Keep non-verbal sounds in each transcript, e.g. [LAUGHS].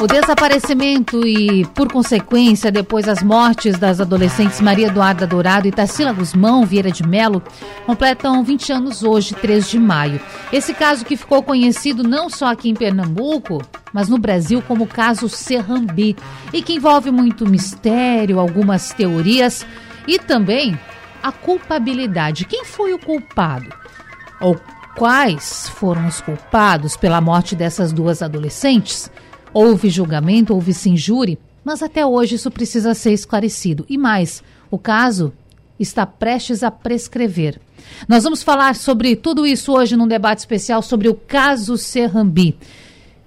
o desaparecimento e, por consequência, depois as mortes das adolescentes Maria Eduarda Dourado e Tarsila Guzmão Vieira de Melo completam 20 anos hoje, 3 de maio. Esse caso que ficou conhecido não só aqui em Pernambuco, mas no Brasil como o caso Serrambi, e que envolve muito mistério, algumas teorias e também a culpabilidade. Quem foi o culpado? Ou quais foram os culpados pela morte dessas duas adolescentes? Houve julgamento, houve sim júri, mas até hoje isso precisa ser esclarecido. E mais, o caso está prestes a prescrever. Nós vamos falar sobre tudo isso hoje num debate especial sobre o caso Serrambi.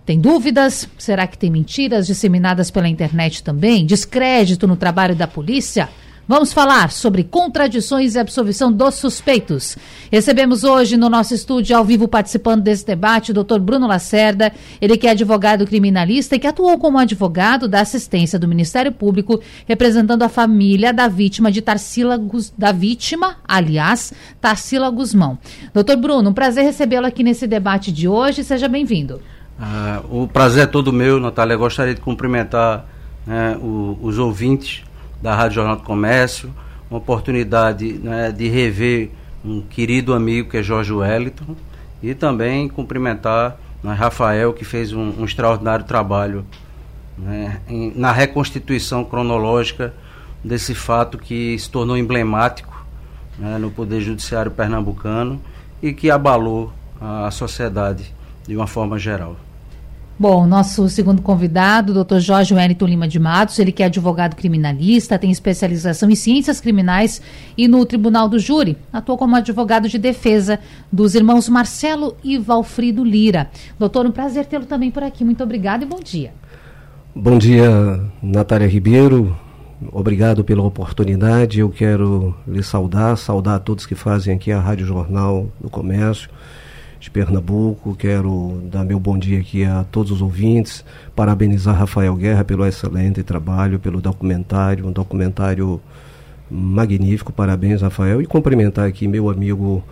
Tem dúvidas? Será que tem mentiras disseminadas pela internet também? Descrédito no trabalho da polícia? Vamos falar sobre contradições e absolvição dos suspeitos. Recebemos hoje no nosso estúdio, ao vivo, participando desse debate, o doutor Bruno Lacerda, ele que é advogado criminalista e que atuou como advogado da assistência do Ministério Público, representando a família da vítima de Tarsila da vítima, aliás, Tarsila Guzmão. Doutor Bruno, um prazer recebê-lo aqui nesse debate de hoje. Seja bem-vindo. Ah, o prazer é todo meu, Natália. Gostaria de cumprimentar né, o, os ouvintes da Rádio Jornal do Comércio, uma oportunidade né, de rever um querido amigo que é Jorge Wellington e também cumprimentar né, Rafael, que fez um, um extraordinário trabalho né, em, na reconstituição cronológica desse fato que se tornou emblemático né, no Poder Judiciário pernambucano e que abalou a, a sociedade de uma forma geral. Bom, nosso segundo convidado, Dr. Jorge Wellington Lima de Matos, ele que é advogado criminalista, tem especialização em ciências criminais e no Tribunal do Júri. Atuou como advogado de defesa dos irmãos Marcelo e Valfrido Lira. Doutor, um prazer tê-lo também por aqui. Muito obrigado e bom dia. Bom dia, Natália Ribeiro. Obrigado pela oportunidade. Eu quero lhe saudar, saudar a todos que fazem aqui a Rádio Jornal do Comércio de Pernambuco. Quero dar meu bom dia aqui a todos os ouvintes, parabenizar Rafael Guerra pelo excelente trabalho, pelo documentário, um documentário magnífico. Parabéns, Rafael, e cumprimentar aqui meu amigo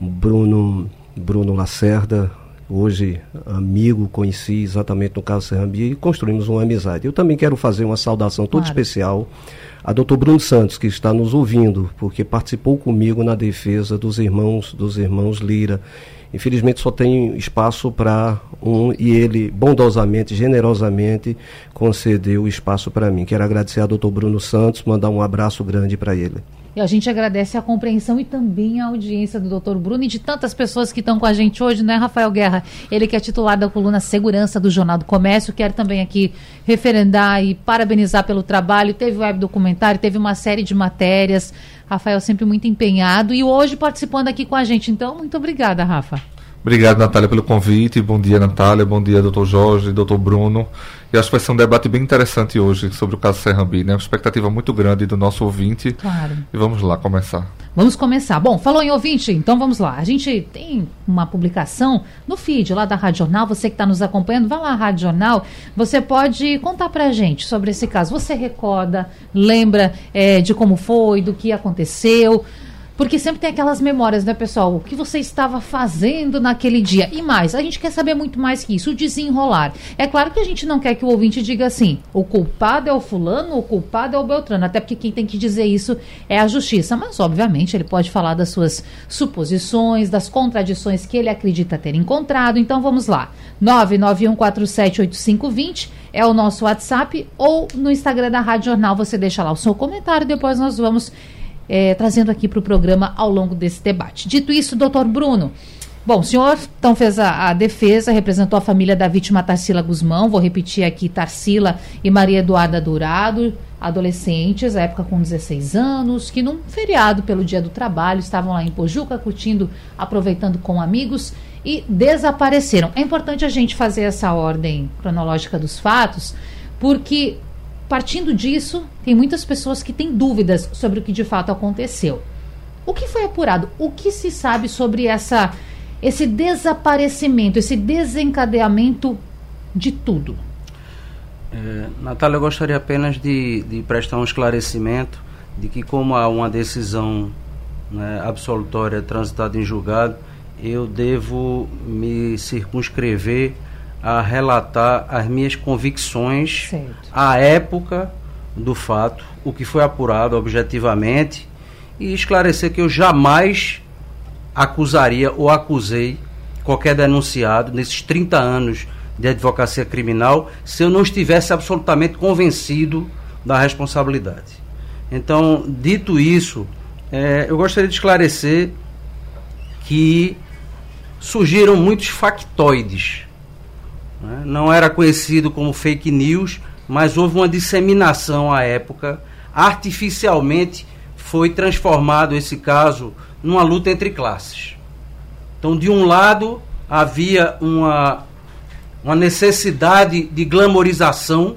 Bruno Bruno Lacerda, hoje amigo, conheci exatamente no caso Serrambi e construímos uma amizade. Eu também quero fazer uma saudação toda claro. especial a doutor Bruno Santos, que está nos ouvindo, porque participou comigo na defesa dos irmãos, dos irmãos Lira. Infelizmente só tem espaço para um e ele bondosamente, generosamente concedeu espaço para mim. Quero agradecer ao doutor Bruno Santos, mandar um abraço grande para ele. E a gente agradece a compreensão e também a audiência do Dr. Bruno e de tantas pessoas que estão com a gente hoje, né, Rafael Guerra? Ele que é titular da coluna Segurança do Jornal do Comércio. Quero também aqui referendar e parabenizar pelo trabalho. Teve web documentário, teve uma série de matérias. Rafael sempre muito empenhado e hoje participando aqui com a gente. Então, muito obrigada, Rafa. Obrigado, Natália, pelo convite. Bom dia, Natália. Bom dia, doutor Jorge, doutor Bruno. E acho que vai ser um debate bem interessante hoje sobre o caso Serrambi, né? Uma expectativa muito grande do nosso ouvinte. Claro. E vamos lá começar. Vamos começar. Bom, falou em ouvinte, então vamos lá. A gente tem uma publicação no feed lá da Rádio Jornal. Você que está nos acompanhando, vá lá, Rádio Jornal. Você pode contar pra gente sobre esse caso. Você recorda, lembra é, de como foi, do que aconteceu? Porque sempre tem aquelas memórias, né, pessoal? O que você estava fazendo naquele dia? E mais, a gente quer saber muito mais que isso, o desenrolar. É claro que a gente não quer que o ouvinte diga assim: o culpado é o fulano, o culpado é o Beltrano, até porque quem tem que dizer isso é a justiça. Mas, obviamente, ele pode falar das suas suposições, das contradições que ele acredita ter encontrado. Então vamos lá. 991478520 é o nosso WhatsApp ou no Instagram da Rádio Jornal você deixa lá o seu comentário, depois nós vamos é, trazendo aqui para o programa ao longo desse debate. Dito isso, doutor Bruno, Bom, o senhor então fez a, a, defesa, representou a família da vítima Tarsila Guzmão, vou repetir aqui, Tarsila e Maria Eduarda Dourado, adolescentes, à época com 16 anos, que num feriado pelo Dia do Trabalho estavam lá em Pojuca, curtindo, aproveitando com amigos e desapareceram. É importante a gente fazer essa ordem cronológica dos fatos, porque partindo disso, tem muitas pessoas que têm dúvidas sobre o que de fato aconteceu. O que foi apurado? O que se sabe sobre essa esse desaparecimento, esse desencadeamento de tudo? É, Natália, eu gostaria apenas de, de prestar um esclarecimento de que como há uma decisão né, absolutória transitada em julgado, eu devo me circunscrever a relatar as minhas convicções certo. à época do fato, o que foi apurado objetivamente e esclarecer que eu jamais acusaria ou acusei qualquer denunciado nesses 30 anos de advocacia criminal se eu não estivesse absolutamente convencido da responsabilidade. Então, dito isso, é, eu gostaria de esclarecer que surgiram muitos factoides. Né? Não era conhecido como fake news, mas houve uma disseminação à época. Artificialmente foi transformado esse caso numa luta entre classes. Então, de um lado, havia uma, uma necessidade de glamorização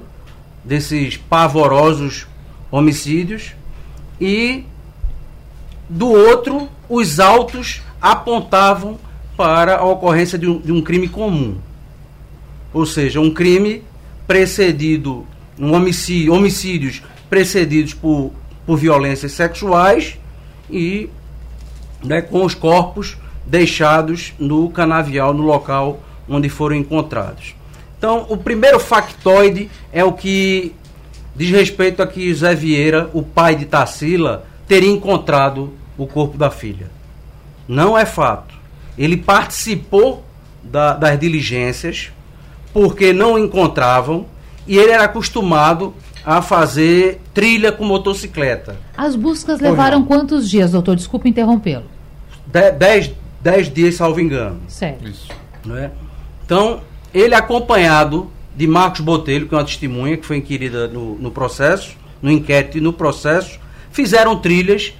desses pavorosos homicídios e do outro, os autos apontavam para a ocorrência de um, de um crime comum. Ou seja, um crime precedido, um homicídio, homicídios precedidos por, por violências sexuais e né, com os corpos deixados no canavial, no local onde foram encontrados. Então, o primeiro factoide é o que diz respeito a que José Vieira, o pai de Tarsila, teria encontrado o corpo da filha. Não é fato. Ele participou da, das diligências porque não encontravam e ele era acostumado a fazer trilha com motocicleta. As buscas levaram quantos dias, doutor? Desculpe interrompê-lo. De, dez, dez dias, salvo engano. Certo. Isso. Não é? Então, ele acompanhado de Marcos Botelho, que é uma testemunha que foi inquirida no, no processo, no inquérito e no processo, fizeram trilhas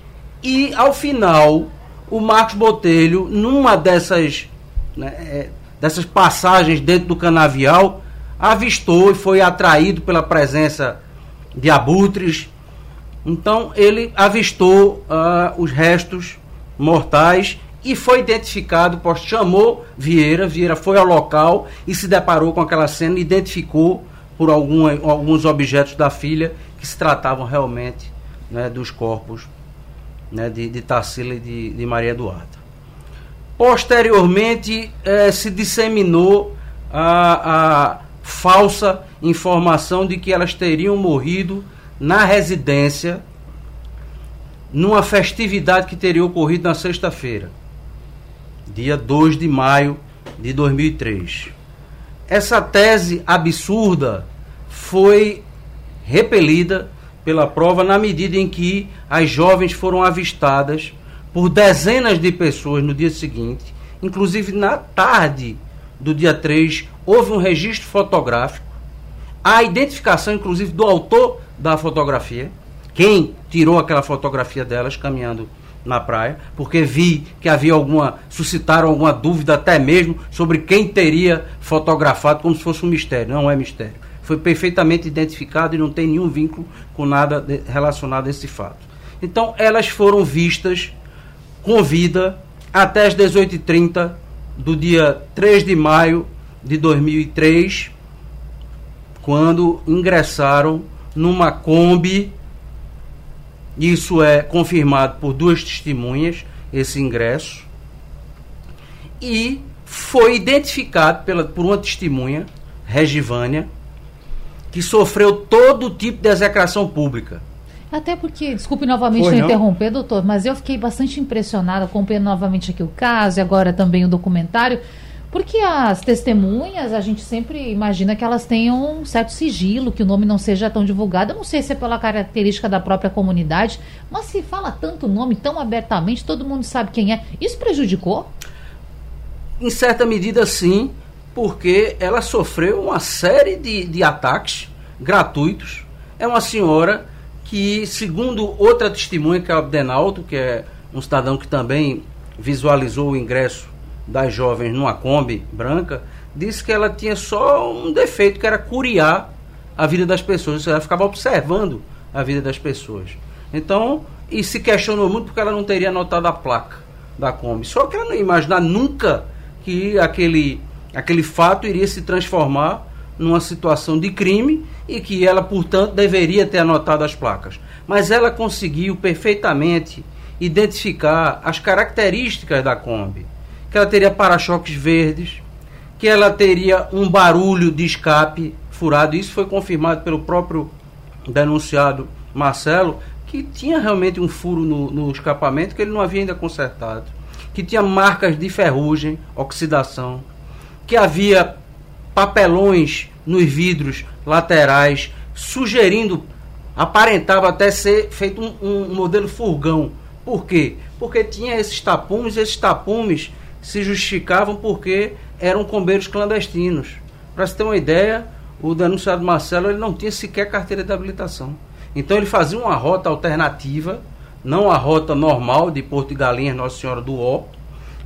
e, ao final, o Marcos Botelho, numa dessas, né, é, dessas passagens dentro do canavial, avistou e foi atraído pela presença de abutres. Então, ele avistou uh, os restos mortais e foi identificado, chamou Vieira, Vieira foi ao local e se deparou com aquela cena, identificou por algum, alguns objetos da filha que se tratavam realmente né, dos corpos né, de, de Tarsila e de, de Maria Eduarda. Posteriormente eh, se disseminou a, a falsa informação de que elas teriam morrido na residência numa festividade que teria ocorrido na sexta-feira dia 2 de maio de 2003. Essa tese absurda foi repelida pela prova na medida em que as jovens foram avistadas por dezenas de pessoas no dia seguinte, inclusive na tarde do dia 3, houve um registro fotográfico, a identificação inclusive do autor da fotografia, quem tirou aquela fotografia delas caminhando na praia, porque vi que havia alguma, suscitaram alguma dúvida até mesmo sobre quem teria fotografado como se fosse um mistério. Não é mistério. Foi perfeitamente identificado e não tem nenhum vínculo com nada relacionado a esse fato. Então, elas foram vistas com vida até as 18h30 do dia 3 de maio de 2003, quando ingressaram numa Kombi isso é confirmado por duas testemunhas, esse ingresso. E foi identificado pela, por uma testemunha, Regivânia, que sofreu todo tipo de execração pública. Até porque, desculpe novamente Foi, interromper, doutor, mas eu fiquei bastante impressionada acompanhando novamente aqui o caso e agora também o documentário porque as testemunhas, a gente sempre imagina que elas tenham um certo sigilo, que o nome não seja tão divulgado. Eu não sei se é pela característica da própria comunidade, mas se fala tanto nome tão abertamente, todo mundo sabe quem é. Isso prejudicou? Em certa medida, sim, porque ela sofreu uma série de, de ataques gratuitos. É uma senhora que, segundo outra testemunha, que é o Abdenaldo, que é um cidadão que também visualizou o ingresso das jovens numa Kombi branca, disse que ela tinha só um defeito, que era curiar a vida das pessoas. Ela ficava observando a vida das pessoas. Então, e se questionou muito porque ela não teria anotado a placa da Kombi. Só que ela não ia imaginar nunca que aquele, aquele fato iria se transformar numa situação de crime e que ela, portanto, deveria ter anotado as placas. Mas ela conseguiu perfeitamente identificar as características da Kombi. Que ela teria para-choques verdes, que ela teria um barulho de escape furado. Isso foi confirmado pelo próprio denunciado Marcelo, que tinha realmente um furo no, no escapamento que ele não havia ainda consertado. Que tinha marcas de ferrugem, oxidação. Que havia papelões nos vidros laterais, sugerindo, aparentava até ser feito um, um modelo furgão. Por quê? Porque tinha esses tapumes, esses tapumes se justificavam porque eram combeiros clandestinos. Para se ter uma ideia, o denunciado Marcelo ele não tinha sequer carteira de habilitação. Então ele fazia uma rota alternativa, não a rota normal de Porto de Galinhas, Nossa Senhora do Ó,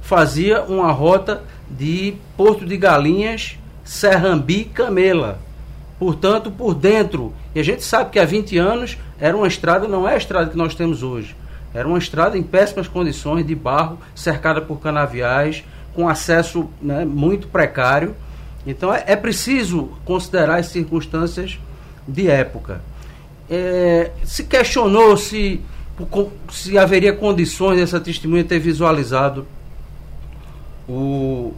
fazia uma rota de Porto de Galinhas, Serrambi, Camela. Portanto, por dentro. E a gente sabe que há 20 anos era uma estrada, não é a estrada que nós temos hoje. Era uma estrada em péssimas condições, de barro, cercada por canaviais, com acesso né, muito precário. Então é, é, preciso considerar as circunstâncias de época. É, se questionou se, se haveria condições dessa testemunha ter visualizado o,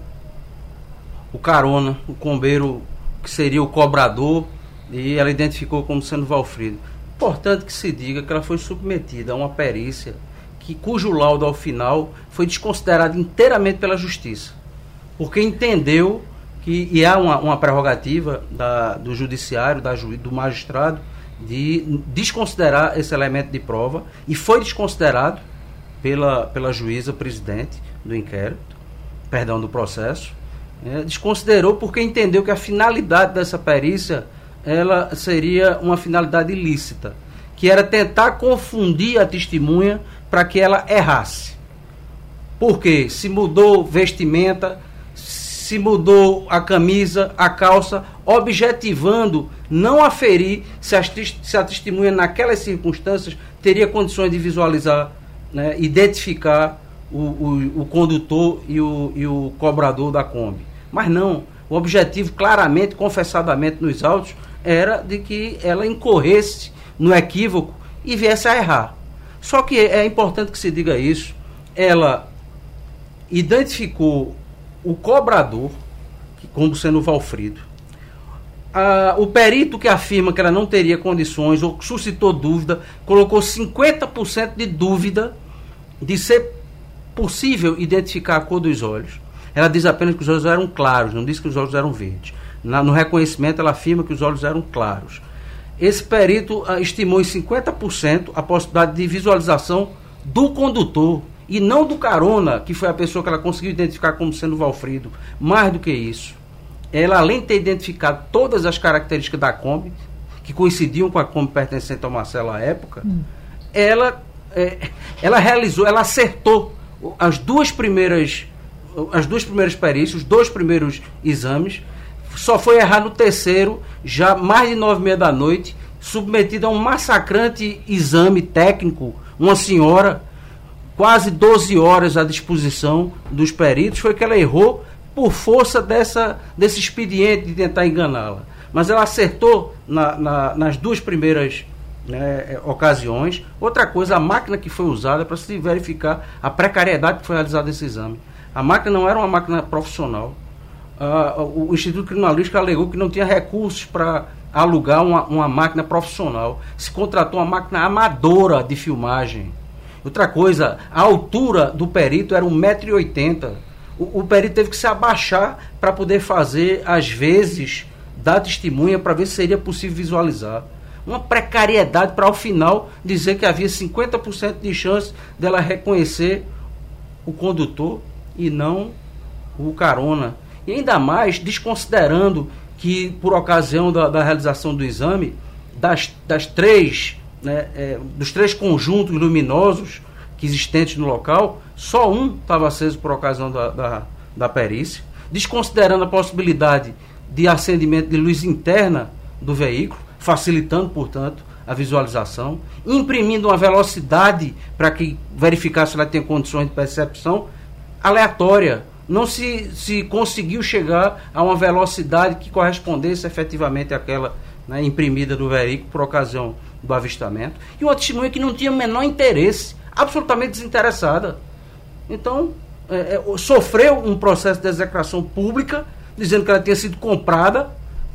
o carona, o combeiro que seria o cobrador, e ela identificou como sendo Valfrido. Importante que se diga que ela foi submetida a uma perícia que, cujo laudo ao final foi desconsiderado inteiramente pela justiça, porque entendeu que e há uma, uma prerrogativa da, do judiciário, da do magistrado, de desconsiderar esse elemento de prova e foi desconsiderado pela, pela juíza presidente do inquérito, perdão, do processo, é, desconsiderou porque entendeu que a finalidade dessa perícia ela seria uma finalidade ilícita, que era tentar confundir a testemunha para que ela errasse. Porque se mudou vestimenta, se mudou a camisa, a calça, objetivando não aferir se a, se a testemunha naquelas circunstâncias teria condições de visualizar, né, identificar o, o, o condutor e o, e o cobrador da Kombi. Mas não, o objetivo claramente, confessadamente nos autos, era de que ela incorresse no equívoco e viesse a errar. Só que é importante que se diga isso. Ela identificou o cobrador como sendo o Valfrido. Ah, o perito que afirma que ela não teria condições ou suscitou dúvida, colocou 50% de dúvida de ser possível identificar a cor dos olhos. Ela diz apenas que os olhos eram claros, não diz que os olhos eram verdes. Na, no reconhecimento, ela afirma que os olhos eram claros. Esse perito uh, estimou em 50% a possibilidade de visualização do condutor e não do carona, que foi a pessoa que ela conseguiu identificar como sendo Valfrido. Mais do que isso, ela, além de ter identificado todas as características da Kombi, que coincidiam com a Kombi pertencente ao Marcelo à época, hum. ela, é, ela realizou, ela acertou as duas primeiras as duas primeiras perícias, os dois primeiros exames, só foi errar no terceiro, já mais de nove e meia da noite, submetida a um massacrante exame técnico, uma senhora, quase 12 horas à disposição dos peritos, foi que ela errou por força dessa, desse expediente de tentar enganá-la. Mas ela acertou na, na, nas duas primeiras né, ocasiões. Outra coisa, a máquina que foi usada para se verificar a precariedade que foi realizado esse exame. A máquina não era uma máquina profissional. Uh, o Instituto Criminalístico alegou que não tinha recursos para alugar uma, uma máquina profissional. Se contratou uma máquina amadora de filmagem. Outra coisa, a altura do perito era 1,80m. O, o perito teve que se abaixar para poder fazer, às vezes, dar testemunha para ver se seria possível visualizar. Uma precariedade para, ao final, dizer que havia 50% de chance dela reconhecer o condutor e não o carona. E ainda mais desconsiderando que, por ocasião da, da realização do exame, das, das três, né, é, dos três conjuntos luminosos que existentes no local, só um estava aceso por ocasião da, da, da perícia, desconsiderando a possibilidade de acendimento de luz interna do veículo, facilitando, portanto, a visualização, imprimindo uma velocidade para que verificar se ela tem condições de percepção aleatória. Não se, se conseguiu chegar a uma velocidade que correspondesse efetivamente àquela né, imprimida do veículo por ocasião do avistamento. E uma testemunha que não tinha o menor interesse, absolutamente desinteressada. Então, é, é, sofreu um processo de execração pública, dizendo que ela tinha sido comprada,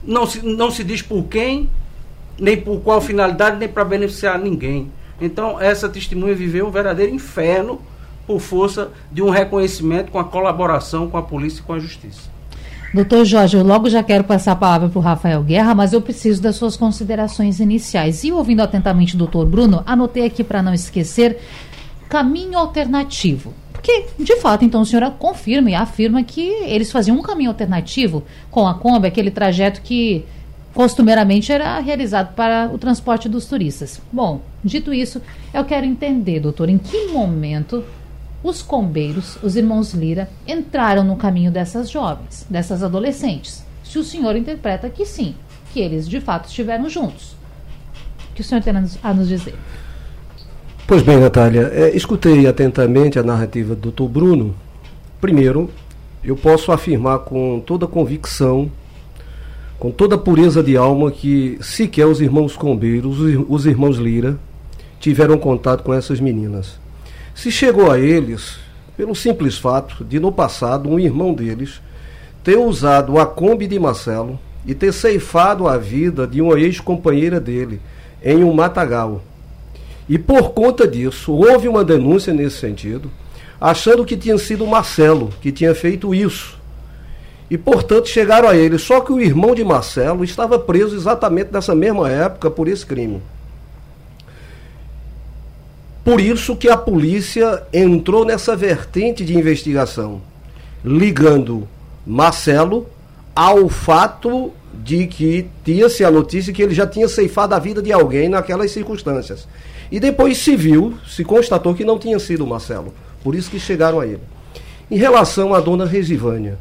não se, não se diz por quem, nem por qual finalidade, nem para beneficiar ninguém. Então, essa testemunha viveu um verdadeiro inferno por força de um reconhecimento com a colaboração com a polícia e com a justiça. Doutor Jorge, eu logo já quero passar a palavra para o Rafael Guerra, mas eu preciso das suas considerações iniciais. E ouvindo atentamente o doutor Bruno, anotei aqui para não esquecer caminho alternativo. Porque, de fato, então, a senhora confirma e afirma que eles faziam um caminho alternativo com a Kombi, aquele trajeto que costumeiramente era realizado para o transporte dos turistas. Bom, dito isso, eu quero entender, doutor, em que momento os combeiros, os irmãos Lira, entraram no caminho dessas jovens, dessas adolescentes. Se o senhor interpreta que sim, que eles de fato estiveram juntos. O que o senhor tem a nos dizer? Pois bem, Natália, é, escutei atentamente a narrativa do doutor Bruno. Primeiro, eu posso afirmar com toda convicção, com toda pureza de alma, que sequer os irmãos Combeiros, os irmãos Lira, tiveram contato com essas meninas. Se chegou a eles, pelo simples fato de no passado um irmão deles ter usado a Kombi de Marcelo e ter ceifado a vida de uma ex-companheira dele em um matagal e por conta disso, houve uma denúncia nesse sentido, achando que tinha sido Marcelo que tinha feito isso. E, portanto, chegaram a ele. Só que o irmão de Marcelo estava preso exatamente nessa mesma época por esse crime. Por isso que a polícia entrou nessa vertente de investigação, ligando Marcelo ao fato de que tinha-se a notícia que ele já tinha ceifado a vida de alguém naquelas circunstâncias. E depois se viu, se constatou que não tinha sido Marcelo. Por isso que chegaram a ele. Em relação à dona Regivânia,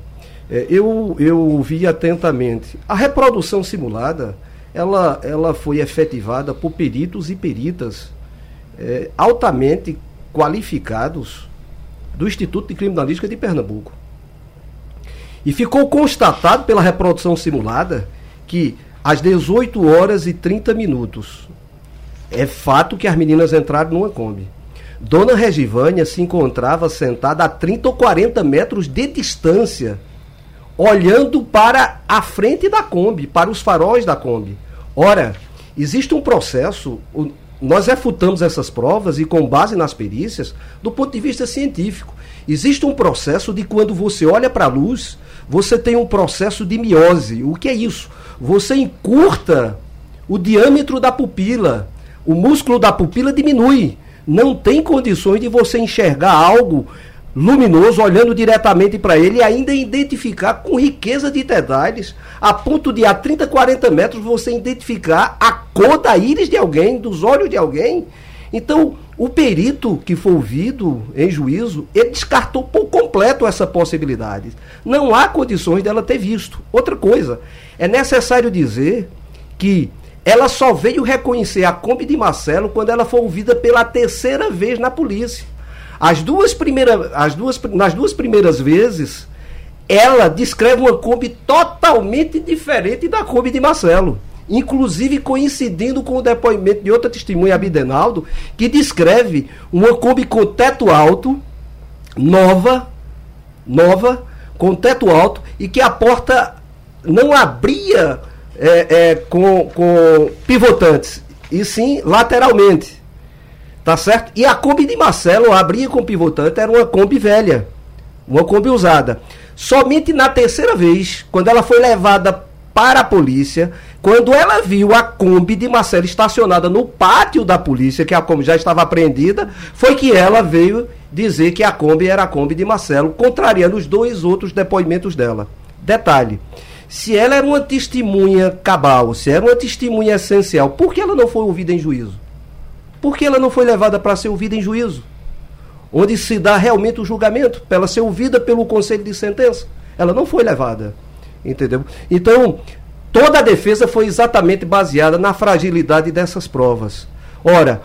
é, eu, eu vi atentamente. A reprodução simulada, ela, ela foi efetivada por peritos e peritas é, altamente qualificados do Instituto de Criminalística de Pernambuco. E ficou constatado pela reprodução simulada que às 18 horas e 30 minutos é fato que as meninas entraram numa Kombi. Dona Regivânia se encontrava sentada a 30 ou 40 metros de distância, olhando para a frente da Kombi, para os faróis da Kombi. Ora, existe um processo, nós refutamos essas provas e com base nas perícias, do ponto de vista científico. Existe um processo de quando você olha para a luz, você tem um processo de miose. O que é isso? Você encurta o diâmetro da pupila o músculo da pupila diminui. Não tem condições de você enxergar algo luminoso olhando diretamente para ele e ainda identificar com riqueza de detalhes, a ponto de a 30, 40 metros você identificar a cor da íris de alguém, dos olhos de alguém. Então, o perito que foi ouvido em juízo, ele descartou por completo essa possibilidade. Não há condições dela ter visto. Outra coisa, é necessário dizer que ela só veio reconhecer a Kombi de Marcelo quando ela foi ouvida pela terceira vez na polícia. As duas primeiras, as duas, nas duas primeiras vezes, ela descreve uma Kombi totalmente diferente da Kombi de Marcelo. Inclusive coincidindo com o depoimento de outra testemunha, Abidenaldo, que descreve uma Kombi com teto alto, nova, nova, com teto alto, e que a porta não abria é, é, com, com pivotantes, e sim lateralmente. Tá certo? E a Kombi de Marcelo abria com pivotante, era uma Kombi velha, uma Kombi usada. Somente na terceira vez, quando ela foi levada para a polícia, quando ela viu a Kombi de Marcelo estacionada no pátio da polícia, que a Kombi já estava apreendida, foi que ela veio dizer que a Kombi era a Kombi de Marcelo, contrariando os dois outros depoimentos dela. Detalhe: se ela era uma testemunha cabal, se era uma testemunha essencial, por que ela não foi ouvida em juízo? Por que ela não foi levada para ser ouvida em juízo? Onde se dá realmente o julgamento, para ela ser ouvida pelo conselho de sentença. Ela não foi levada. Entendeu? Então, toda a defesa foi exatamente baseada na fragilidade dessas provas. Ora,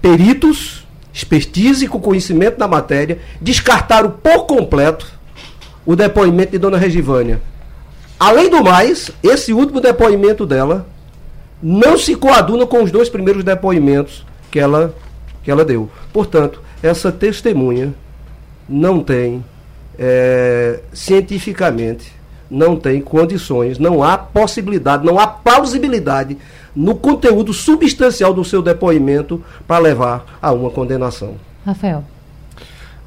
peritos, expertise com conhecimento da matéria, descartaram por completo o depoimento de Dona Regivânia. Além do mais, esse último depoimento dela não se coaduna com os dois primeiros depoimentos que ela, que ela deu. Portanto, essa testemunha não tem, é, cientificamente, não tem condições, não há possibilidade, não há plausibilidade no conteúdo substancial do seu depoimento para levar a uma condenação. Rafael.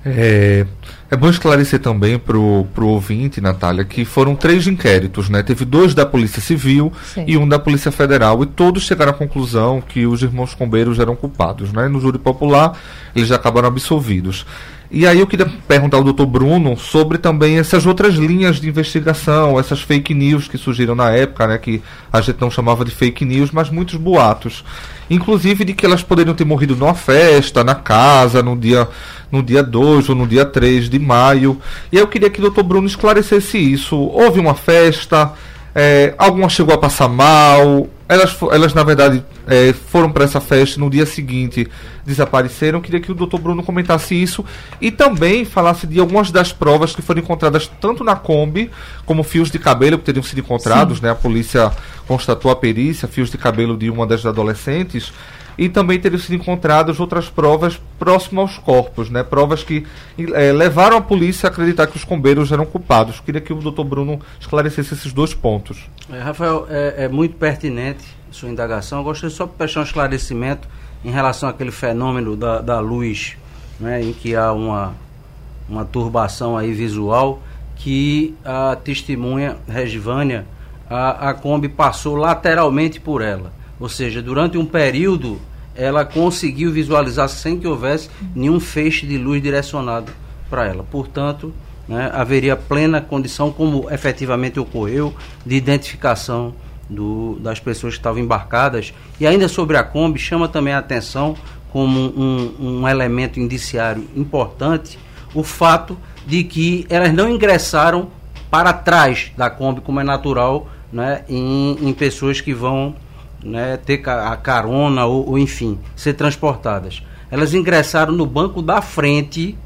É, é bom esclarecer também para o ouvinte, Natália, que foram três inquéritos, né? Teve dois da Polícia Civil Sim. e um da Polícia Federal, e todos chegaram à conclusão que os irmãos Combeiros eram culpados, né? No júri popular, eles já acabaram absolvidos. E aí eu queria perguntar ao doutor Bruno sobre também essas outras linhas de investigação, essas fake news que surgiram na época, né, que a gente não chamava de fake news, mas muitos boatos. Inclusive de que elas poderiam ter morrido numa festa, na casa, no dia no dia 2 ou no dia 3 de maio. E aí eu queria que o doutor Bruno esclarecesse isso. Houve uma festa, é, alguma chegou a passar mal, elas, elas na verdade, é, foram para essa festa no dia seguinte desapareceram. Queria que o doutor Bruno comentasse isso e também falasse de algumas das provas que foram encontradas tanto na Kombi como fios de cabelo que teriam sido encontrados. Né? A polícia constatou a perícia, fios de cabelo de uma das adolescentes e também teriam sido encontradas outras provas próximas aos corpos, né? provas que é, levaram a polícia a acreditar que os combeiros eram culpados. Queria que o doutor Bruno esclarecesse esses dois pontos. É, Rafael, é, é, muito pertinente sua indagação. Eu gostaria só de prestar um esclarecimento em relação àquele fenômeno da, da luz, né? em que há uma, uma turbação aí visual, que a testemunha Regivânia, a, a Kombi passou lateralmente por ela ou seja, durante um período ela conseguiu visualizar sem que houvesse nenhum feixe de luz direcionado para ela. Portanto, né, haveria plena condição, como efetivamente ocorreu, de identificação do, das pessoas que estavam embarcadas. E ainda sobre a Kombi, chama também a atenção como um, um elemento indiciário importante o fato de que elas não ingressaram para trás da Kombi, como é natural né, em, em pessoas que vão né, ter a carona ou, ou, enfim, ser transportadas. Elas ingressaram no banco da frente,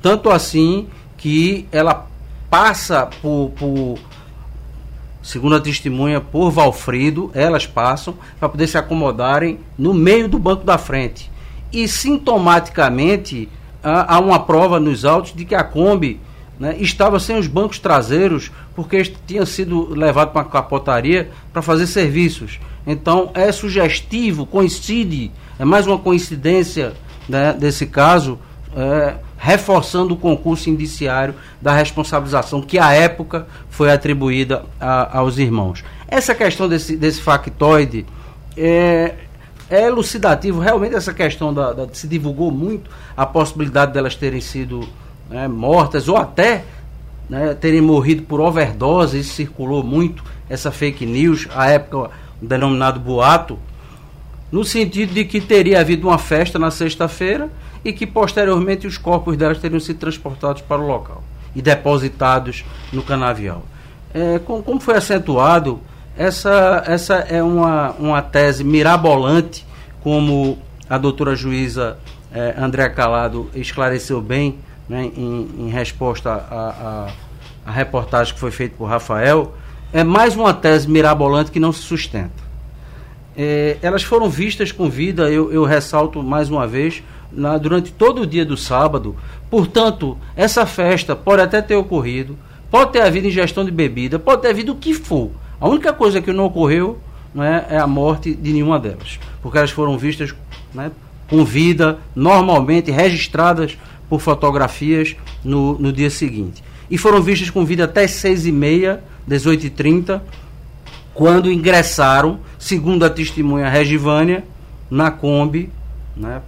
tanto assim que ela passa por, por segundo a testemunha, por Valfrido, elas passam para poder se acomodarem no meio do banco da frente. E sintomaticamente há, uma prova nos autos de que a Kombi né, estava sem os bancos traseiros porque tinha sido levado para a capotaria para fazer serviços. Então é sugestivo, coincide, é mais uma coincidência né, desse caso, é, reforçando o concurso indiciário da responsabilização que à época foi atribuída a, aos irmãos. Essa questão desse, desse factoide é, é elucidativo, realmente essa questão da, da, se divulgou muito a possibilidade delas terem sido né, mortas ou até né, terem morrido por overdose, isso circulou muito, essa fake news, à época denominado boato, no sentido de que teria havido uma festa na sexta-feira e que posteriormente os corpos delas teriam sido transportados para o local e depositados no canavial. É, com, como foi acentuado, essa, essa é uma, uma tese mirabolante, como a doutora juíza é, André Calado esclareceu bem né, em, em, resposta à reportagem que foi feita por Rafael, é mais uma tese mirabolante que não se sustenta. É, elas foram vistas com vida, eu, eu ressalto mais uma vez, na, durante todo o dia do sábado. Portanto, essa festa pode até ter ocorrido, pode ter havido ingestão de bebida, pode ter havido o que for. A única coisa que não ocorreu né, é a morte de nenhuma delas, porque elas foram vistas né, com vida, normalmente registradas por fotografias no, no dia seguinte. E foram vistas com vida até seis e meia 18h30, quando ingressaram, segundo a testemunha Regivânia, na Kombi, né,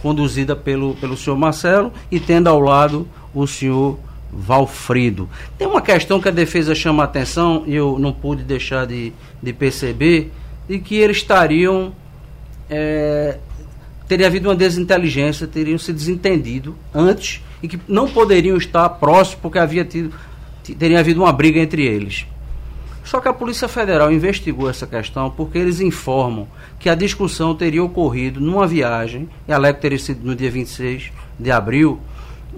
conduzida pelo, pelo senhor Marcelo e tendo ao lado o senhor Valfrido. Tem uma questão que a defesa chama a atenção, e eu não pude deixar de, de perceber, de que eles estariam. É, teria havido uma desinteligência, teriam se desentendido antes e que não poderiam estar próximos porque havia tido teria havido uma briga entre eles. Só que a Polícia Federal investigou essa questão porque eles informam que a discussão teria ocorrido numa viagem, e alega teria sido no dia 26 de abril,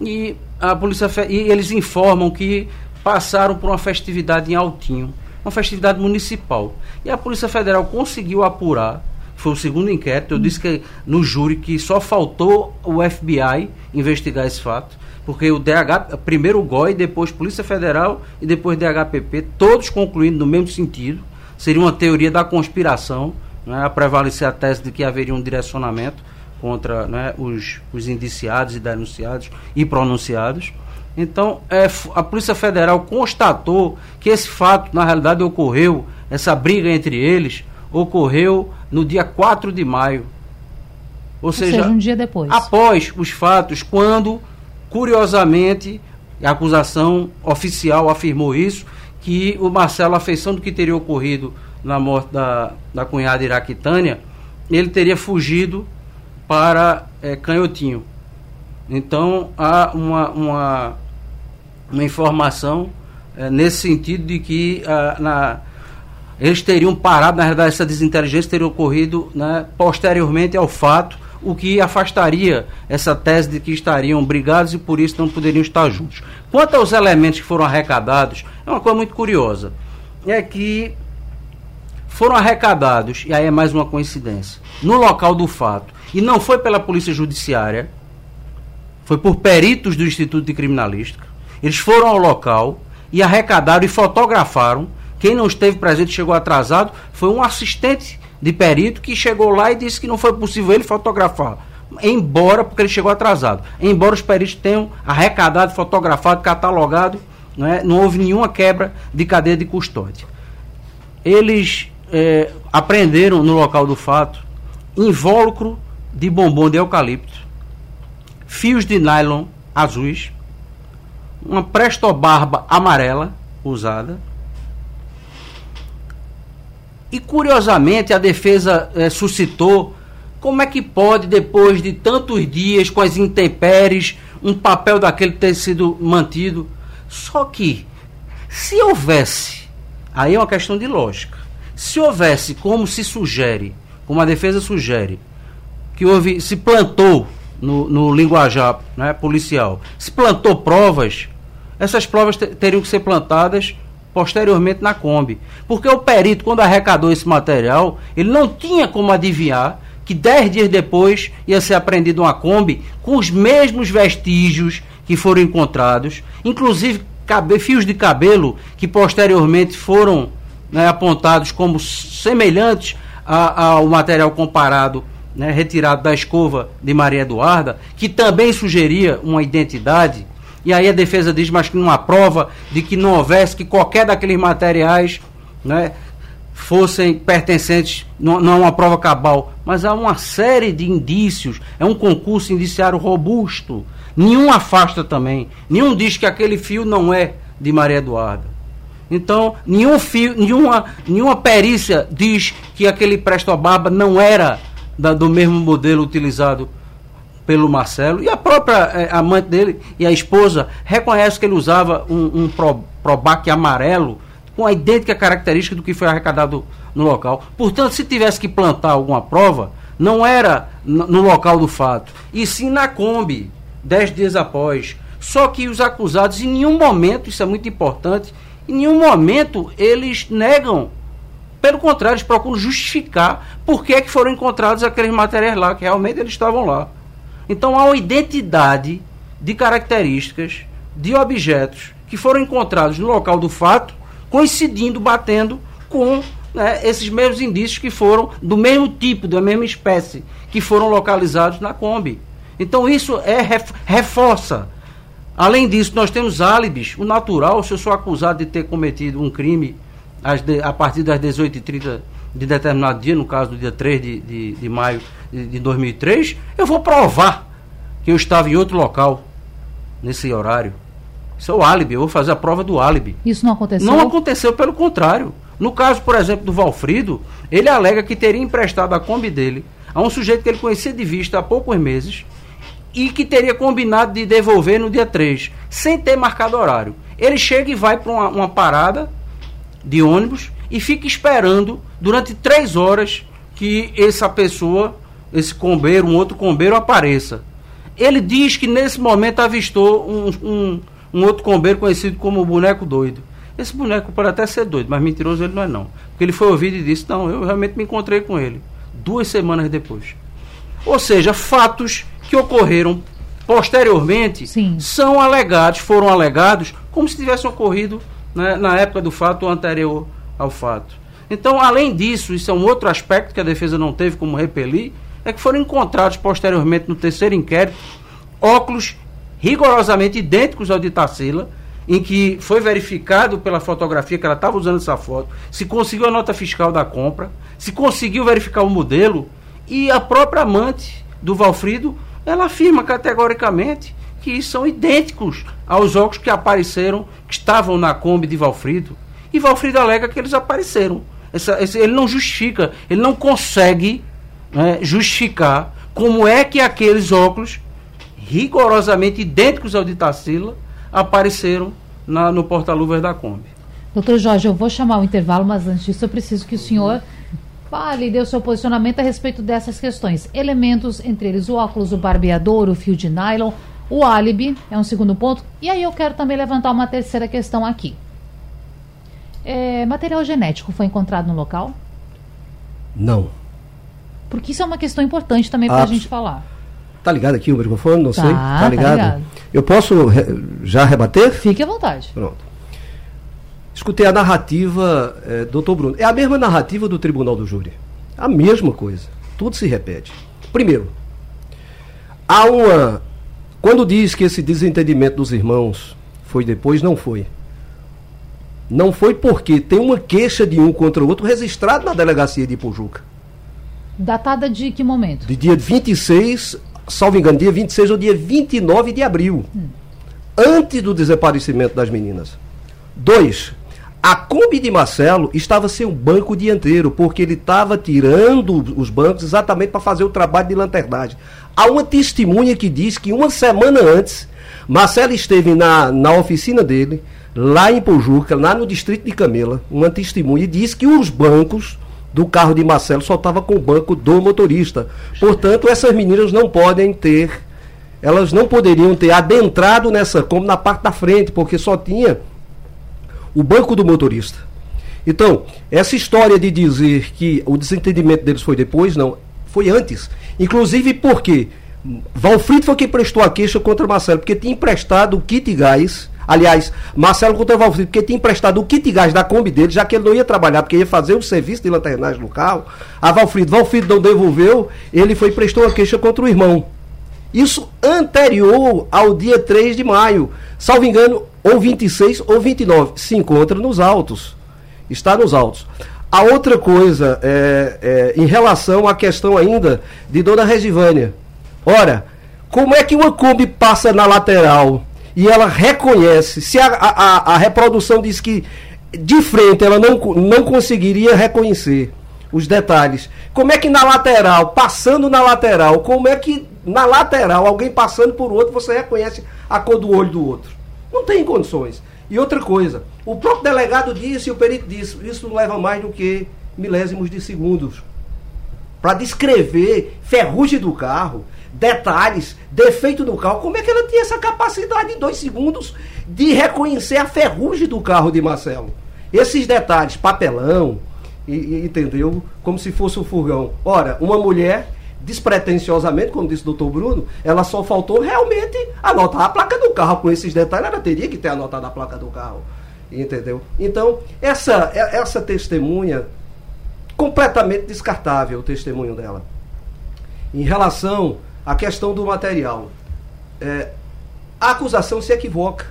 e a Polícia e eles informam que passaram por uma festividade em Altinho, uma festividade municipal. E a Polícia Federal conseguiu apurar, foi o segundo inquérito, eu disse que no júri que só faltou o FBI investigar esse fato porque o DH, primeiro o GOI, depois Polícia Federal e depois DHPP, todos concluindo no mesmo sentido, seria uma teoria da conspiração, né, a prevalecer a tese de que haveria um direcionamento contra né, os, os indiciados e denunciados e pronunciados. Então, é, a Polícia Federal constatou que esse fato, na realidade, ocorreu, essa briga entre eles, ocorreu no dia 4 de maio. Ou, Ou seja, seja, um dia depois. Após os fatos, quando Curiosamente, a acusação oficial afirmou isso, que o Marcelo, a feição do que teria ocorrido na morte da, da cunhada iraquitânia, ele teria fugido para é, Canhotinho. Então há uma, uma, uma informação é, nesse sentido de que a, na, eles teriam parado, na verdade, essa desinteligência teria ocorrido né, posteriormente ao fato o que afastaria essa tese de que estariam brigados e por isso não poderiam estar juntos. Quanto aos elementos que foram arrecadados, é uma coisa muito curiosa. É que foram arrecadados, e aí é mais uma coincidência, no local do fato, e não foi pela Polícia Judiciária, foi por peritos do Instituto de Criminalística. Eles foram ao local e arrecadaram e fotografaram. Quem não esteve presente chegou atrasado foi um assistente de perito que chegou lá e disse que não foi possível ele fotografar. Embora, porque ele chegou atrasado. Embora os peritos tenham arrecadado, fotografado, catalogado, não, é, não houve nenhuma quebra de cadeia de custódia. Eles é, apreenderam no local do fato invólucro de bombom de eucalipto, fios de nylon azuis, uma prestobarba amarela usada, e curiosamente a defesa é, suscitou como é que pode, depois de tantos dias com as intempéries, um papel daquele ter sido mantido. Só que, se houvesse, aí é uma questão de lógica, se houvesse, como se sugere, como a defesa sugere, que houve, se plantou no, no linguajar né, policial, se plantou provas, essas provas teriam que ser plantadas posteriormente na Kombi. Porque o perito, quando arrecadou esse material, ele não tinha como adivinhar que dez dias depois ia ser apreendido uma Kombi com os mesmos vestígios que foram encontrados, inclusive cabe, fios de cabelo que posteriormente foram né, apontados como semelhantes ao material comparado né, retirado da escova de Maria Eduarda, que também sugeria uma identidade e aí a defesa diz, mas que não há prova de que não houvesse, que qualquer daqueles materiais né, fossem pertencentes, não, não é uma prova cabal, mas há uma série de indícios, é um concurso indiciário robusto. Nenhum afasta também, nenhum diz que aquele fio não é de Maria Eduarda. Então, nenhum fio, nenhuma, nenhuma perícia diz que aquele presto-barba não era da, do mesmo modelo utilizado pelo Marcelo e a própria é, amante dele e a esposa reconhece que ele usava um, um amarelo com a idêntica característica do que foi arrecadado no local. Portanto, se tivesse que plantar alguma prova, não era no local do fato, e sim na Kombi, dez dias após. Só que os acusados, em nenhum momento, isso é muito importante, em nenhum momento eles negam. Pelo contrário, eles procuram justificar por que, é que foram encontrados aqueles materiais lá, que realmente eles estavam lá. Então há uma identidade de características de objetos que foram encontrados no local do fato, coincidindo, batendo com né, esses mesmos indícios que foram do mesmo tipo, da mesma espécie, que foram localizados na Kombi. Então isso é reforça. Além disso, nós temos álibis. O natural, se eu sou acusado de ter cometido um crime a partir das 18h30 de determinado dia, no caso do dia 3 de, de, de maio de, de 2003, eu vou provar que eu estava em outro local nesse horário. Isso é o álibi, eu vou fazer a prova do álibi. Isso não aconteceu? Não aconteceu, pelo contrário. No caso, por exemplo, do Valfrido, ele alega que teria emprestado a Kombi dele a um sujeito que ele conhecia de vista há poucos meses e que teria combinado de devolver no dia 3, sem ter marcado horário. Ele chega e vai para uma, uma parada de ônibus e fica esperando durante três horas que essa pessoa, esse combeiro, um outro combeiro apareça. Ele diz que nesse momento avistou um, um, um outro combeiro conhecido como o boneco doido. Esse boneco pode até ser doido, mas mentiroso ele não é não. Porque ele foi ouvido e disse, não, eu realmente me encontrei com ele. Duas semanas depois. Ou seja, fatos que ocorreram posteriormente Sim. são alegados, foram alegados como se tivessem ocorrido né, na época do fato anterior ao fato. Então, além disso, isso é um outro aspecto que a defesa não teve como repelir, é que foram encontrados posteriormente no terceiro inquérito óculos rigorosamente idênticos ao de Tarsila, em que foi verificado pela fotografia que ela estava usando essa foto, se conseguiu a nota fiscal da compra, se conseguiu verificar o modelo, e a própria amante do Valfrido, ela afirma categoricamente que são idênticos aos óculos que apareceram, que estavam na Kombi de Valfrido. E Valfrido alega que eles apareceram. Essa, esse, ele não justifica, ele não consegue né, justificar como é que aqueles óculos, rigorosamente idênticos ao de Tarsila, apareceram na, no porta-luvas da Kombi. Doutor Jorge, eu vou chamar o intervalo, mas antes disso eu preciso que o senhor fale e dê o seu posicionamento a respeito dessas questões. Elementos, entre eles o óculos, o barbeador, o fio de nylon, o álibi, é um segundo ponto. E aí eu quero também levantar uma terceira questão aqui. É, material genético foi encontrado no local? Não. Porque isso é uma questão importante também para a gente falar. Tá ligado aqui o microfone? Não tá, sei. Tá, tá ligado? tá ligado? Eu posso re já rebater? Fique à vontade. Pronto. Escutei a narrativa, é, doutor Bruno. É a mesma narrativa do Tribunal do Júri. A mesma coisa. Tudo se repete. Primeiro, há uma. Quando diz que esse desentendimento dos irmãos foi depois, não foi. Não foi porque tem uma queixa de um contra o outro registrado na delegacia de Ipujuca. Datada de que momento? De dia 26 salvo engano, dia 26 ou dia 29 de abril, hum. antes do desaparecimento das meninas. Dois, a Kombi de Marcelo estava sem um banco dianteiro, porque ele estava tirando os bancos exatamente para fazer o trabalho de lanternagem. Há uma testemunha que diz que uma semana antes, Marcelo esteve na, na oficina dele, lá em Pojuca, lá no distrito de Camela, uma testemunha, e disse que os bancos do carro de Marcelo só estava com o banco do motorista. Portanto, essas meninas não podem ter, elas não poderiam ter adentrado nessa como na parte da frente, porque só tinha o banco do motorista. Então, essa história de dizer que o desentendimento deles foi depois, não, foi antes. Inclusive porque Valfrito foi quem prestou a queixa contra Marcelo, porque tinha emprestado o kit gás Aliás, Marcelo contra Valfrido, porque tinha emprestado o kit gás da Kombi dele, já que ele não ia trabalhar, porque ia fazer o serviço de lanternagem no carro. A Valfrido, Valfrido não devolveu, ele foi prestou a queixa contra o irmão. Isso anterior ao dia 3 de maio. Salvo engano, ou 26 ou 29. Se encontra nos autos. Está nos autos. A outra coisa, é, é, em relação à questão ainda de Dona Regivânia. Ora, como é que uma Kombi passa na lateral e ela reconhece, se a, a, a reprodução diz que de frente ela não, não conseguiria reconhecer os detalhes. Como é que na lateral, passando na lateral, como é que na lateral, alguém passando por outro, você reconhece a cor do olho do outro? Não tem condições. E outra coisa, o próprio delegado disse e o perito disse, isso não leva mais do que milésimos de segundos. Para descrever ferrugem do carro, detalhes, defeito do carro. Como é que ela tinha essa capacidade em dois segundos de reconhecer a ferrugem do carro de Marcelo? Esses detalhes, papelão, e, e, entendeu? Como se fosse um furgão. Ora, uma mulher, despretensiosamente, como disse o doutor Bruno, ela só faltou realmente anotar a placa do carro. Com esses detalhes, ela teria que ter anotado a placa do carro. Entendeu? Então, essa, essa testemunha, completamente descartável o testemunho dela. Em relação a questão do material. É, a acusação se equivoca.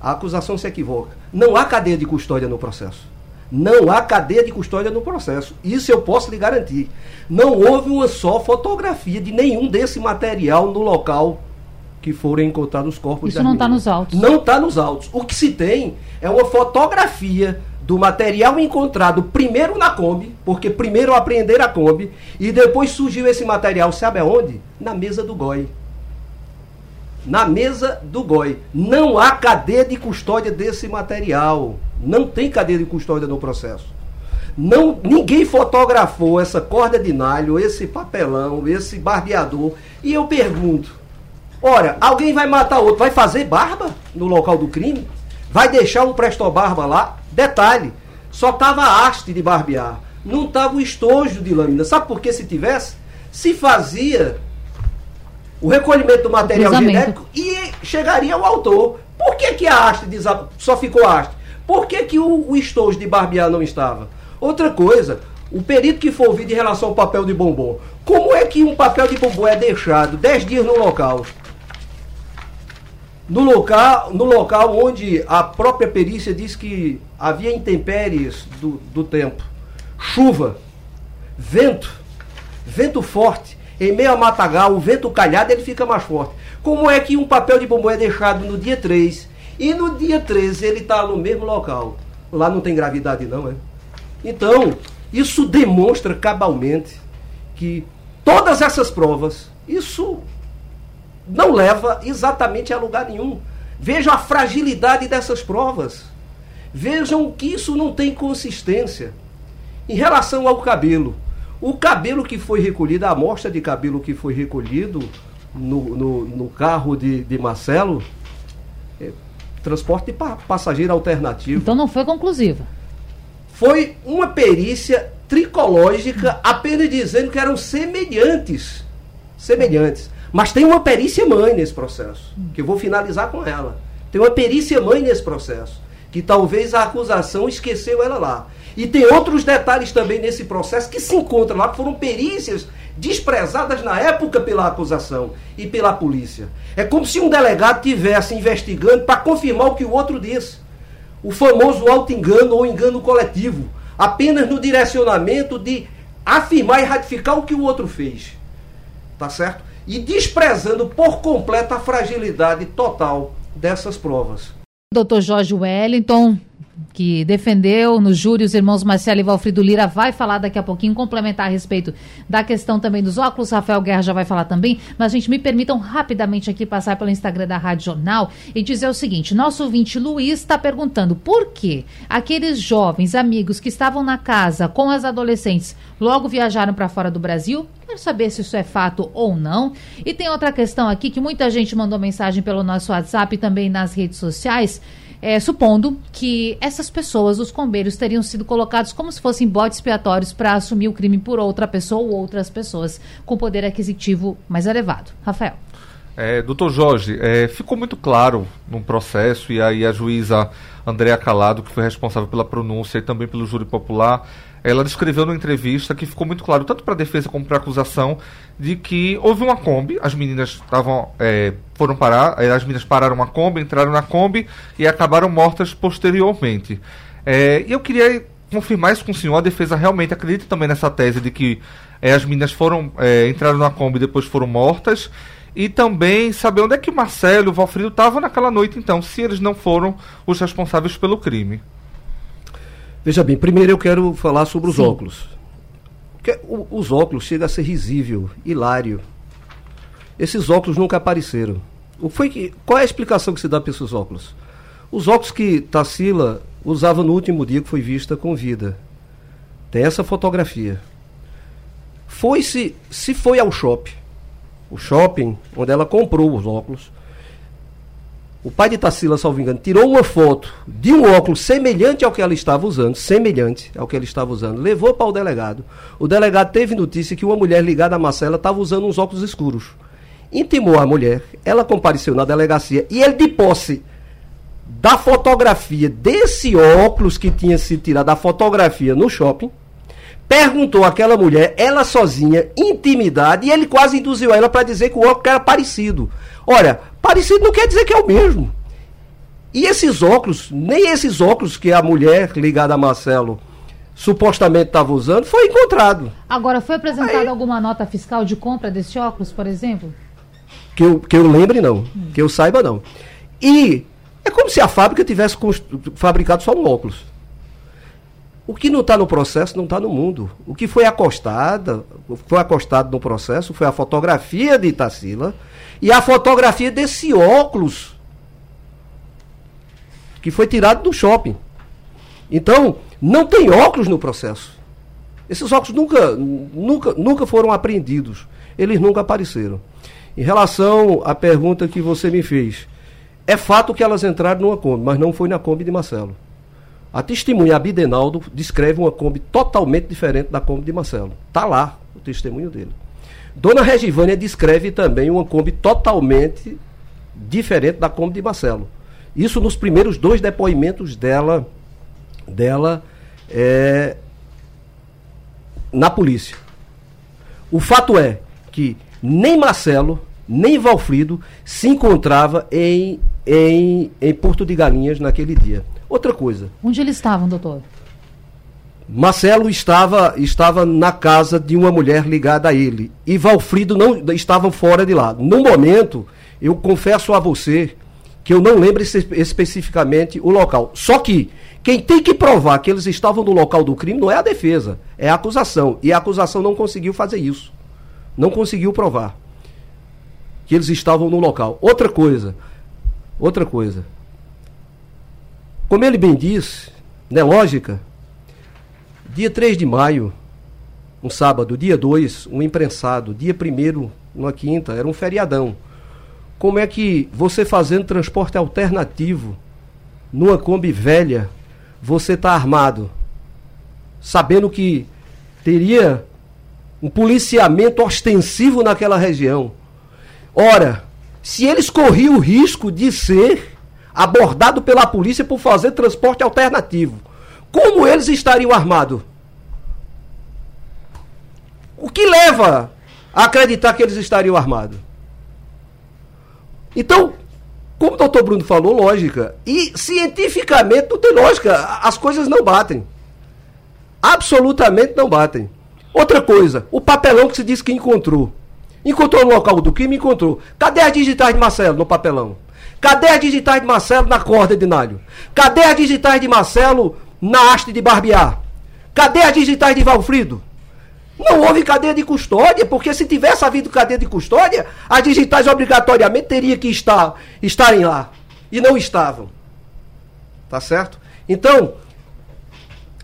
A acusação se equivoca. Não há cadeia de custódia no processo. Não há cadeia de custódia no processo. Isso eu posso lhe garantir. Não houve uma só fotografia de nenhum desse material no local que foram encontrados os corpos Isso não está nos autos. Não está nos autos. O que se tem é uma fotografia do material encontrado primeiro na Kombi, porque primeiro apreenderam a Kombi, e depois surgiu esse material, sabe aonde? Na mesa do GOI. Na mesa do GOI. Não há cadeia de custódia desse material. Não tem cadeia de custódia no processo. Não, ninguém fotografou essa corda de nalho, esse papelão, esse barbeador. E eu pergunto: ora, alguém vai matar outro, vai fazer barba no local do crime? Vai deixar um presto-barba lá? Detalhe: só tava a haste de barbear, não tava o estojo de lâmina. Sabe por que se tivesse? Se fazia o recolhimento do material genético e chegaria ao autor. Por que, que a haste só ficou a haste? Por que, que o, o estojo de barbear não estava? Outra coisa, o perito que for ouvido em relação ao papel de bombom. Como é que um papel de bombom é deixado 10 dias no local? No local, no local onde a própria perícia diz que havia intempéries do, do tempo. Chuva, vento, vento forte. Em meio a matagal, o vento calhado, ele fica mais forte. Como é que um papel de bombom é deixado no dia 3 e no dia 13 ele está no mesmo local? Lá não tem gravidade não, é? Então, isso demonstra cabalmente que todas essas provas, isso não leva exatamente a lugar nenhum. Vejam a fragilidade dessas provas. Vejam que isso não tem consistência. Em relação ao cabelo, o cabelo que foi recolhido, a amostra de cabelo que foi recolhido no, no, no carro de, de Marcelo, é, transporte de passageiro alternativo. Então não foi conclusiva foi uma perícia tricológica apenas dizendo que eram semelhantes. Semelhantes. Mas tem uma perícia mãe nesse processo, que eu vou finalizar com ela. Tem uma perícia mãe nesse processo, que talvez a acusação esqueceu ela lá. E tem outros detalhes também nesse processo que se encontram lá, que foram perícias desprezadas na época pela acusação e pela polícia. É como se um delegado tivesse investigando para confirmar o que o outro disse o famoso auto-engano ou engano coletivo, apenas no direcionamento de afirmar e ratificar o que o outro fez. Tá certo? E desprezando por completo a fragilidade total dessas provas. Doutor Jorge Wellington, que defendeu no júri os irmãos Marcelo e Valfrido Lira, vai falar daqui a pouquinho, complementar a respeito da questão também dos óculos. Rafael Guerra já vai falar também, mas, gente, me permitam rapidamente aqui passar pelo Instagram da Rádio Jornal e dizer o seguinte: nosso ouvinte Luiz está perguntando por que aqueles jovens amigos que estavam na casa com as adolescentes logo viajaram para fora do Brasil. Quero saber se isso é fato ou não. E tem outra questão aqui que muita gente mandou mensagem pelo nosso WhatsApp e também nas redes sociais é, supondo que essas pessoas, os combeiros, teriam sido colocados como se fossem botes expiatórios para assumir o crime por outra pessoa ou outras pessoas com poder aquisitivo mais elevado. Rafael. É, doutor Jorge, é, ficou muito claro no processo, e aí a juíza Andréa Calado, que foi responsável pela pronúncia e também pelo júri popular, ela descreveu numa entrevista que ficou muito claro, tanto para a defesa como para a acusação, de que houve uma Kombi, as meninas estavam. É, foram parar, as meninas pararam uma Kombi, entraram na Kombi e acabaram mortas posteriormente. É, e eu queria confirmar isso com o senhor, a defesa realmente acredita também nessa tese de que é, as meninas foram é, entraram na Kombi e depois foram mortas. E também saber onde é que o Marcelo e o Valfrido estavam naquela noite, então, se eles não foram os responsáveis pelo crime. Veja bem, primeiro eu quero falar sobre os Sim. óculos. Porque os óculos chegam a ser risível, hilário. Esses óculos nunca apareceram. O foi que, qual é a explicação que se dá para esses óculos? Os óculos que Tarsila usava no último dia que foi vista com vida. Tem essa fotografia. Foi se, se foi ao shopping, o shopping onde ela comprou os óculos, o pai de Tarsila, salvo engano, tirou uma foto de um óculos semelhante ao que ela estava usando, semelhante ao que ela estava usando, levou para o delegado. O delegado teve notícia que uma mulher ligada a Marcela estava usando uns óculos escuros. Intimou a mulher, ela compareceu na delegacia e ele, de posse da fotografia desse óculos que tinha sido tirado da fotografia no shopping, perguntou àquela mulher, ela sozinha, intimidade, e ele quase induziu ela para dizer que o óculos era parecido. Olha, parecido não quer dizer que é o mesmo. E esses óculos, nem esses óculos que a mulher ligada a Marcelo supostamente estava usando, foi encontrado. Agora, foi apresentada Aí, alguma nota fiscal de compra desse óculos, por exemplo? Que eu, que eu lembre, não. Hum. Que eu saiba, não. E é como se a fábrica tivesse fabricado só um óculos. O que não está no processo não está no mundo. O que foi acostada, foi acostado no processo foi a fotografia de Itacila e a fotografia desse óculos que foi tirado do shopping. Então, não tem óculos no processo. Esses óculos nunca, nunca, nunca foram apreendidos. Eles nunca apareceram. Em relação à pergunta que você me fez, é fato que elas entraram numa Kombi, mas não foi na Kombi de Marcelo. A testemunha Abidenaldo descreve uma Kombi totalmente diferente da Kombi de Marcelo. Está lá o testemunho dele. Dona Regivânia descreve também uma Kombi totalmente diferente da Kombi de Marcelo. Isso nos primeiros dois depoimentos dela, dela é, na polícia. O fato é que nem Marcelo, nem Valfrido se encontrava em, em, em Porto de Galinhas naquele dia. Outra coisa. Onde eles estavam, doutor? Marcelo estava, estava na casa de uma mulher ligada a ele. E Valfrido não estavam fora de lá. No momento, eu confesso a você que eu não lembro especificamente o local. Só que quem tem que provar que eles estavam no local do crime não é a defesa, é a acusação. E a acusação não conseguiu fazer isso. Não conseguiu provar que eles estavam no local. Outra coisa, outra coisa. Como ele bem disse, né, lógica, dia 3 de maio, um sábado, dia 2, um imprensado, dia 1 uma quinta, era um feriadão. Como é que você fazendo transporte alternativo numa Kombi velha, você está armado, sabendo que teria um policiamento ostensivo naquela região? Ora, se eles corriam o risco de ser abordado pela polícia por fazer transporte alternativo. Como eles estariam armados? O que leva a acreditar que eles estariam armados? Então, como o doutor Bruno falou, lógica. E cientificamente não tem lógica. As coisas não batem. Absolutamente não batem. Outra coisa, o papelão que se diz que encontrou. Encontrou no local do crime? Encontrou. Cadê as digitais de Marcelo no papelão? Cadê as digitais de Marcelo na corda de Nalho? Cadê as digitais de Marcelo na haste de barbear? Cadê as digitais de Valfrido? Não houve cadeia de custódia, porque se tivesse havido cadeia de custódia, as digitais obrigatoriamente teriam que estar, estarem lá. E não estavam. Tá certo? Então,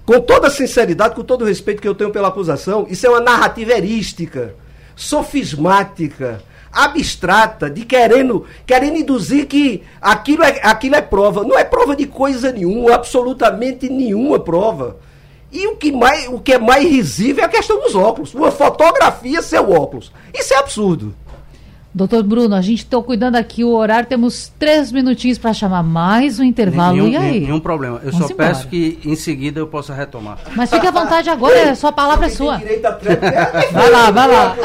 com toda sinceridade, com todo o respeito que eu tenho pela acusação, isso é uma narrativa erística, sofismática, abstrata, de querendo, querendo induzir que aquilo é, aquilo é prova. Não é prova de coisa nenhuma, absolutamente nenhuma prova. E o que, mais, o que é mais risível é a questão dos óculos. Uma fotografia seu óculos. Isso é absurdo. Doutor Bruno, a gente está cuidando aqui o horário, temos três minutinhos para chamar mais um intervalo. Nenhum, e aí? Nenhum problema. Eu Vamos só embora. peço que em seguida eu possa retomar. Mas fique à vontade agora, a sua palavra é sua. [LAUGHS] vai lá, vai lá.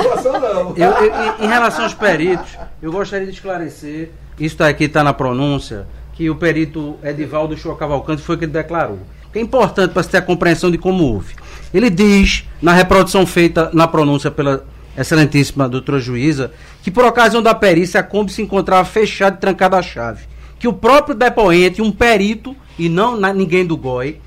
Eu, eu, em relação aos peritos, eu gostaria de esclarecer, isso aqui está na pronúncia, que o perito Edivaldo Shoa Cavalcante foi que ele declarou. Que é importante para se ter a compreensão de como houve. Ele diz, na reprodução feita na pronúncia pela excelentíssima doutora juíza, que por ocasião da perícia a Kombi se encontrava fechada e trancada a chave. Que o próprio depoente, um perito, e não na, ninguém do GOI,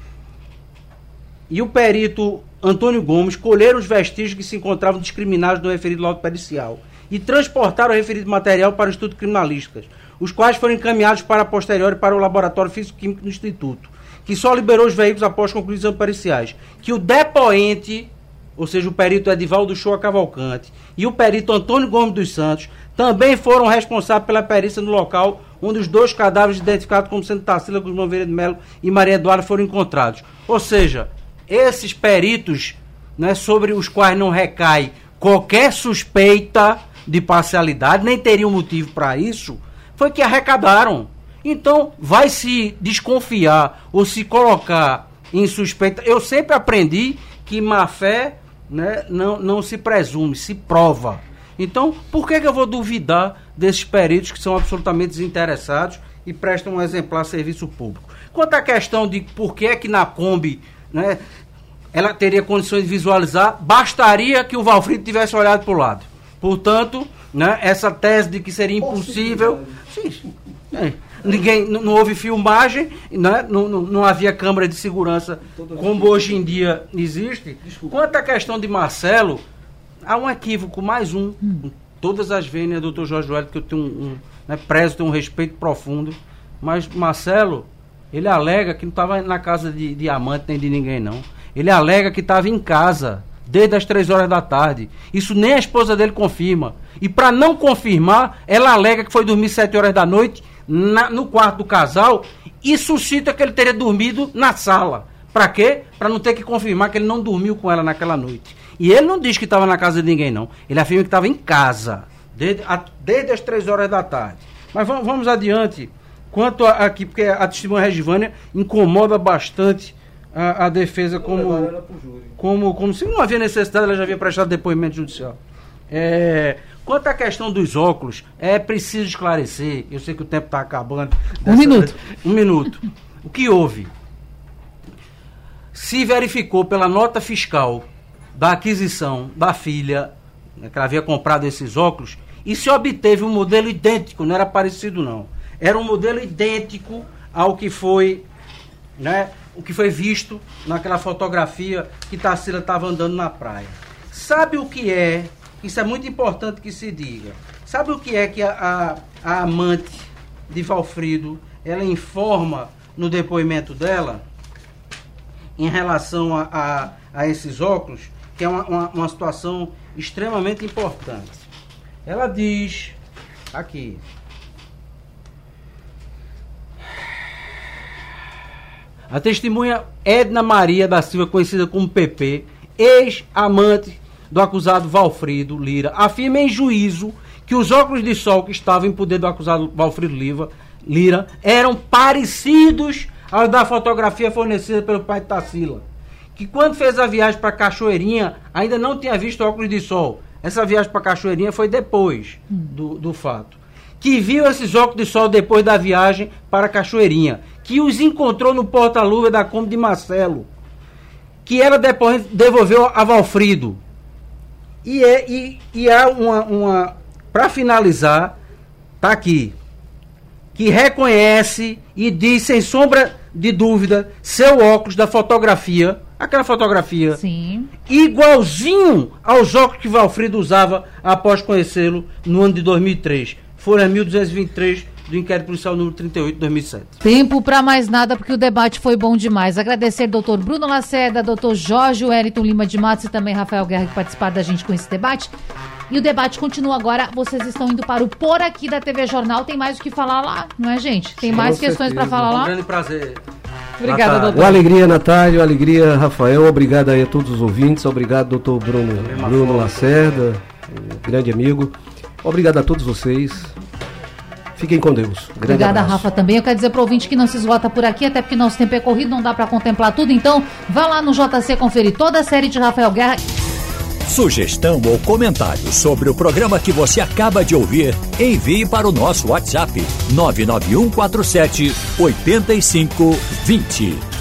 e o perito Antônio Gomes colheram os vestígios que se encontravam discriminados no referido laudo pericial e transportaram o referido material para o Instituto Criminalísticas, os quais foram encaminhados para a posteriori para o Laboratório Físico-Químico do Instituto, que só liberou os veículos após exames periciais. Que o depoente ou seja, o perito Edivaldo Shoa Cavalcante e o perito Antônio Gomes dos Santos, também foram responsáveis pela perícia no local onde os dois cadáveres identificados como sendo Tarsila Guzmão Vieira de Melo e Maria Eduarda foram encontrados. Ou seja, esses peritos né, sobre os quais não recai qualquer suspeita de parcialidade, nem teriam motivo para isso, foi que arrecadaram. Então, vai se desconfiar ou se colocar em suspeita. Eu sempre aprendi que má fé né, não, não se presume, se prova. Então, por que, que eu vou duvidar desses peritos que são absolutamente desinteressados e prestam um exemplar serviço público? Quanto à questão de por que é que na Kombi né, ela teria condições de visualizar, bastaria que o Valfrido tivesse olhado para o lado. Portanto, né, essa tese de que seria impossível. Sim, é, ninguém, não, não, houve filmagem, né? não, não, não, havia câmera de segurança como hoje em dia existe. Desculpa. Quanto à questão de Marcelo, há um equívoco, mais um. Hum. Todas as vênias, doutor Jorge Wellington, que eu tenho um, um né, prezo, tenho um respeito profundo. Mas Marcelo Ele alega que não estava na casa de, de amante nem de ninguém, não. Ele alega que estava em casa desde as três horas da tarde. Isso nem a esposa dele confirma. E para não confirmar, ela alega que foi dormir sete horas da noite na, no quarto do casal e suscita que ele teria dormido na sala. Para quê? Para não ter que confirmar que ele não dormiu com ela naquela noite. E ele não diz que estava na casa de ninguém, não. Ele afirma que estava em casa, desde, a, desde as três horas da tarde. Mas vamos, vamos adiante. Quanto a, aqui, porque a testemunha Regivânia incomoda bastante a, a defesa como, como, como se não havia necessidade, ela já havia prestado depoimento judicial. É, quanto à questão dos óculos, é preciso esclarecer. Eu sei que o tempo está acabando. Um minuto. Um minuto. O que houve? Se verificou pela nota fiscal da aquisição da filha, né, que ela havia comprado esses óculos, e se obteve um modelo idêntico, não era parecido não. Era um modelo idêntico ao que foi, né, o que foi visto naquela fotografia que Tarsila estava andando na praia. Sabe o que é? Isso é muito importante que se diga. Sabe o que é que a, a, a amante de Valfrido ela informa no depoimento dela em relação a, a, a esses óculos, que é uma, uma, uma situação extremamente importante. Ela diz aqui, A testemunha Edna Maria da Silva, conhecida como PP, ex-amante do acusado Valfrido Lira, afirma em juízo que os óculos de sol que estavam em poder do acusado Valfrido Lira, eram parecidos aos da fotografia fornecida pelo pai de Tarsila. Que quando fez a viagem para Cachoeirinha ainda não tinha visto óculos de sol. Essa viagem para Cachoeirinha foi depois do, do fato. Que viu esses óculos de sol depois da viagem para Cachoeirinha que os encontrou no porta-luva da Kombi de Marcelo, que ela depois devolveu a Valfrido. E, é, e, e há uma. uma Para finalizar, tá aqui. Que reconhece e diz sem sombra de dúvida seu óculos da fotografia, aquela fotografia, Sim. igualzinho aos óculos que Valfrido usava após conhecê-lo no ano de 2003. Foram 1223 do inquérito policial número 38 de 2007. Tempo para mais nada, porque o debate foi bom demais. Agradecer doutor Bruno Lacerda, doutor Jorge Wellington Lima de Matos e também Rafael Guerra que participaram da gente com esse debate. E o debate continua agora. Vocês estão indo para o Por Aqui da TV Jornal. Tem mais o que falar lá, não é, gente? Tem mais com questões para falar lá? Um grande prazer. Obrigada, Natália. doutor. Uma alegria, Natália, uma alegria, Rafael. Obrigado aí a todos os ouvintes. Obrigado, doutor Bruno, Bruno Lacerda, um grande amigo. Obrigado a todos vocês. Fiquem com Deus. Grande Obrigada, abraço. Rafa, também. Eu quero dizer para o ouvinte que não se esgota por aqui, até porque nosso tempo é corrido, não dá para contemplar tudo. Então, vá lá no JC conferir toda a série de Rafael Guerra. Sugestão ou comentário sobre o programa que você acaba de ouvir, envie para o nosso WhatsApp 99147 8520.